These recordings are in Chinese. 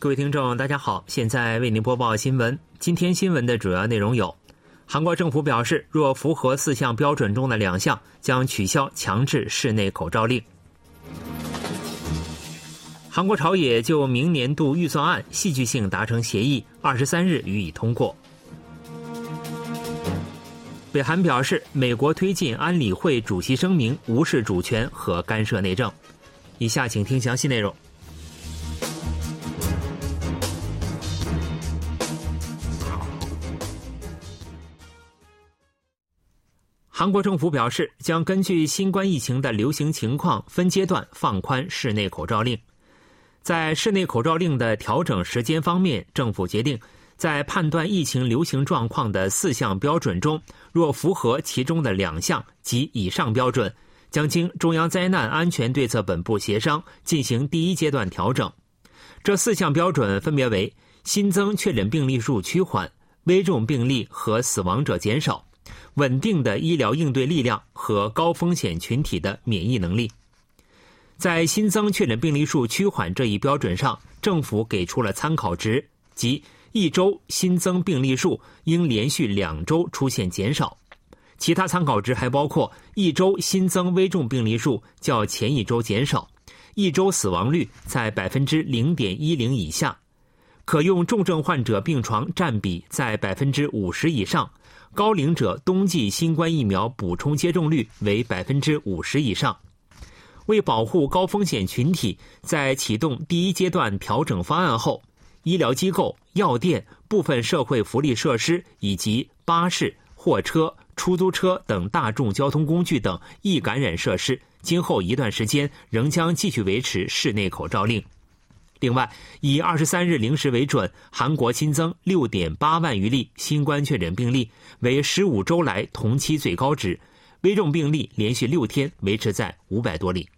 各位听众，大家好，现在为您播报新闻。今天新闻的主要内容有：韩国政府表示，若符合四项标准中的两项，将取消强制室内口罩令；韩国朝野就明年度预算案戏剧性达成协议，二十三日予以通过。北韩表示，美国推进安理会主席声明无视主权和干涉内政。以下请听详细内容。韩国政府表示，将根据新冠疫情的流行情况，分阶段放宽室内口罩令。在室内口罩令的调整时间方面，政府决定，在判断疫情流行状况的四项标准中，若符合其中的两项及以上标准，将经中央灾难安全对策本部协商进行第一阶段调整。这四项标准分别为：新增确诊病例数趋缓、危重病例和死亡者减少。稳定的医疗应对力量和高风险群体的免疫能力，在新增确诊病例数趋缓这一标准上，政府给出了参考值，即一周新增病例数应连续两周出现减少。其他参考值还包括一周新增危重病例数较前一周减少，一周死亡率在百分之零点一零以下，可用重症患者病床占比在百分之五十以上。高龄者冬季新冠疫苗补充接种率为百分之五十以上。为保护高风险群体，在启动第一阶段调整方案后，医疗机构、药店、部分社会福利设施以及巴士、货车、出租车等大众交通工具等易感染设施，今后一段时间仍将继续维持室内口罩令。另外，以二十三日零时为准，韩国新增六点八万余例新冠确诊病例，为十五周来同期最高值。危重病例连续六天维持在五百多例。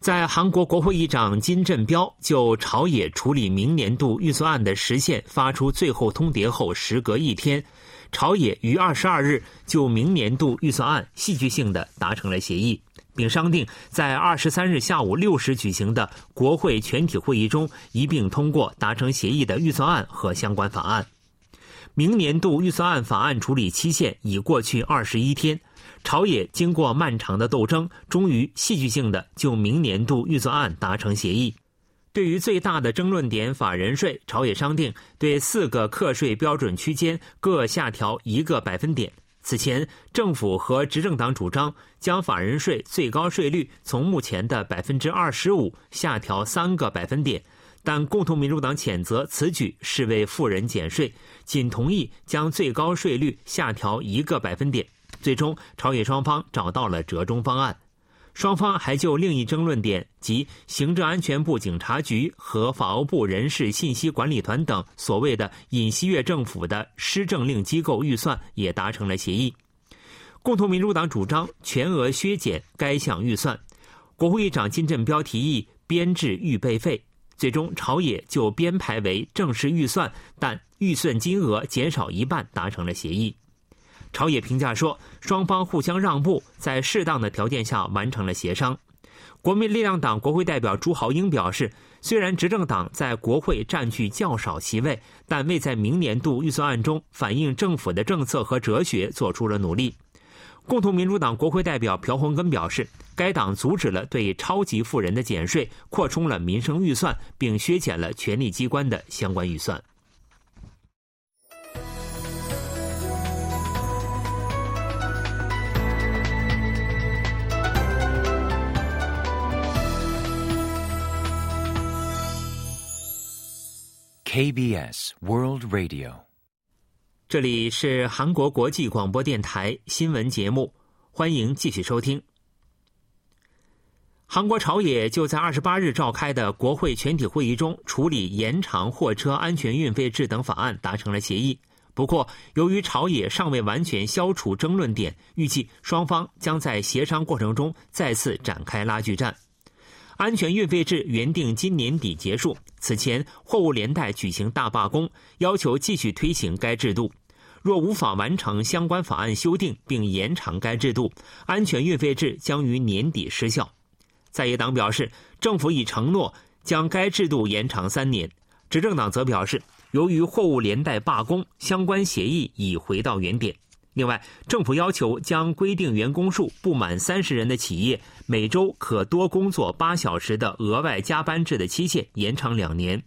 在韩国国会议长金振标就朝野处理明年度预算案的实现发出最后通牒后，时隔一天，朝野于二十二日就明年度预算案戏剧性的达成了协议。并商定在二十三日下午六时举行的国会全体会议中一并通过达成协议的预算案和相关法案。明年度预算案法案处理期限已过去二十一天，朝野经过漫长的斗争，终于戏剧性的就明年度预算案达成协议。对于最大的争论点法人税，朝野商定对四个课税标准区间各下调一个百分点。此前，政府和执政党主张将法人税最高税率从目前的百分之二十五下调三个百分点，但共同民主党谴责此举是为富人减税，仅同意将最高税率下调一个百分点。最终，朝野双方找到了折中方案。双方还就另一争论点，即行政安全部警察局和法务部人事信息管理团等所谓的尹锡悦政府的施政令机构预算，也达成了协议。共同民主党主张全额削减该项预算，国会议长金振标提议编制预备费，最终朝野就编排为正式预算，但预算金额减少一半，达成了协议。朝野评价说，双方互相让步，在适当的条件下完成了协商。国民力量党国会代表朱豪英表示，虽然执政党在国会占据较少席位，但未在明年度预算案中反映政府的政策和哲学做出了努力。共同民主党国会代表朴洪根表示，该党阻止了对超级富人的减税，扩充了民生预算，并削减了权力机关的相关预算。KBS World Radio，这里是韩国国际广播电台新闻节目，欢迎继续收听。韩国朝野就在二十八日召开的国会全体会议中处理延长货车安全运费制等法案达成了协议。不过，由于朝野尚未完全消除争论点，预计双方将在协商过程中再次展开拉锯战。安全运费制原定今年底结束，此前货物连带举行大罢工，要求继续推行该制度。若无法完成相关法案修订并延长该制度，安全运费制将于年底失效。在野党表示，政府已承诺将该制度延长三年。执政党则表示，由于货物连带罢工，相关协议已回到原点。另外，政府要求将规定员工数不满三十人的企业每周可多工作八小时的额外加班制的期限延长两年。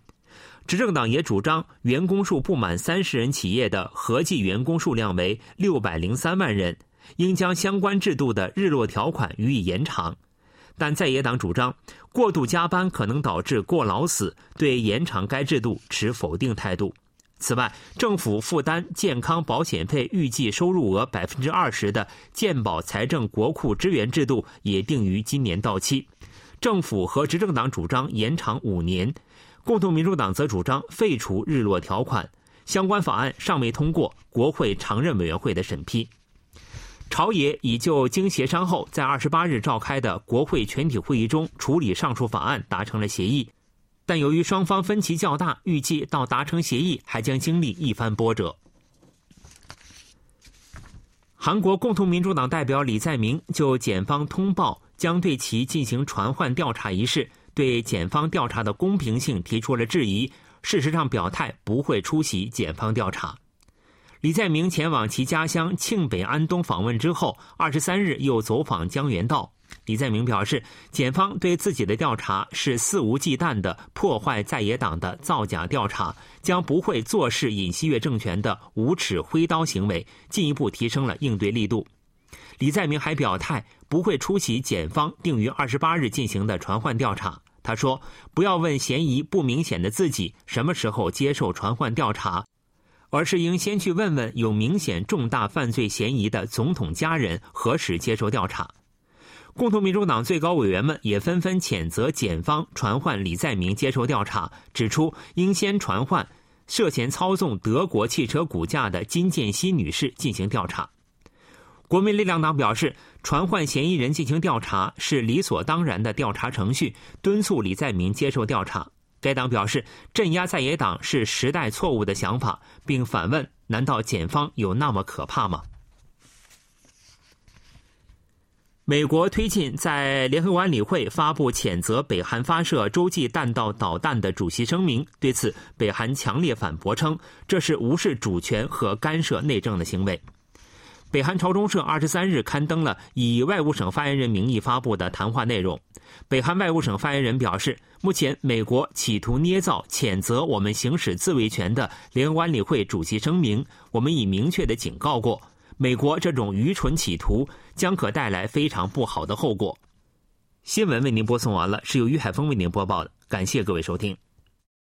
执政党也主张，员工数不满三十人企业的合计员工数量为六百零三万人，应将相关制度的日落条款予以延长。但在野党主张，过度加班可能导致过劳死，对延长该制度持否定态度。此外，政府负担健康保险费预计收入额百分之二十的健保财政国库支援制度也定于今年到期。政府和执政党主张延长五年。共同民主党则主张废除日落条款，相关法案尚未通过国会常任委员会的审批。朝野已就经协商后在二十八日召开的国会全体会议中处理上述法案达成了协议，但由于双方分歧较大，预计到达成协议还将经历一番波折。韩国共同民主党代表李在明就检方通报将对其进行传唤调查一事。对检方调查的公平性提出了质疑，事实上表态不会出席检方调查。李在明前往其家乡庆北安东访问之后，二十三日又走访江原道。李在明表示，检方对自己的调查是肆无忌惮的破坏在野党的造假调查，将不会坐视尹锡悦政权的无耻挥刀行为，进一步提升了应对力度。李在明还表态不会出席检方定于二十八日进行的传唤调查。他说：“不要问嫌疑不明显的自己什么时候接受传唤调查，而是应先去问问有明显重大犯罪嫌疑的总统家人何时接受调查。”共同民主党最高委员们也纷纷谴责检方传唤李在明接受调查，指出应先传唤涉嫌操纵德国汽车股价的金建熙女士进行调查。国民力量党表示，传唤嫌疑人进行调查是理所当然的调查程序，敦促李在明接受调查。该党表示，镇压在野党是时代错误的想法，并反问：难道检方有那么可怕吗？美国推进在联合国安理会发布谴责北韩发射洲际弹道导弹的主席声明，对此，北韩强烈反驳称，这是无视主权和干涉内政的行为。北韩朝中社二十三日刊登了以外务省发言人名义发布的谈话内容。北韩外务省发言人表示，目前美国企图捏造谴责我们行使自卫权的联合国安理会主席声明，我们已明确的警告过，美国这种愚蠢企图将可带来非常不好的后果。新闻为您播送完了，是由于海峰为您播报的，感谢各位收听。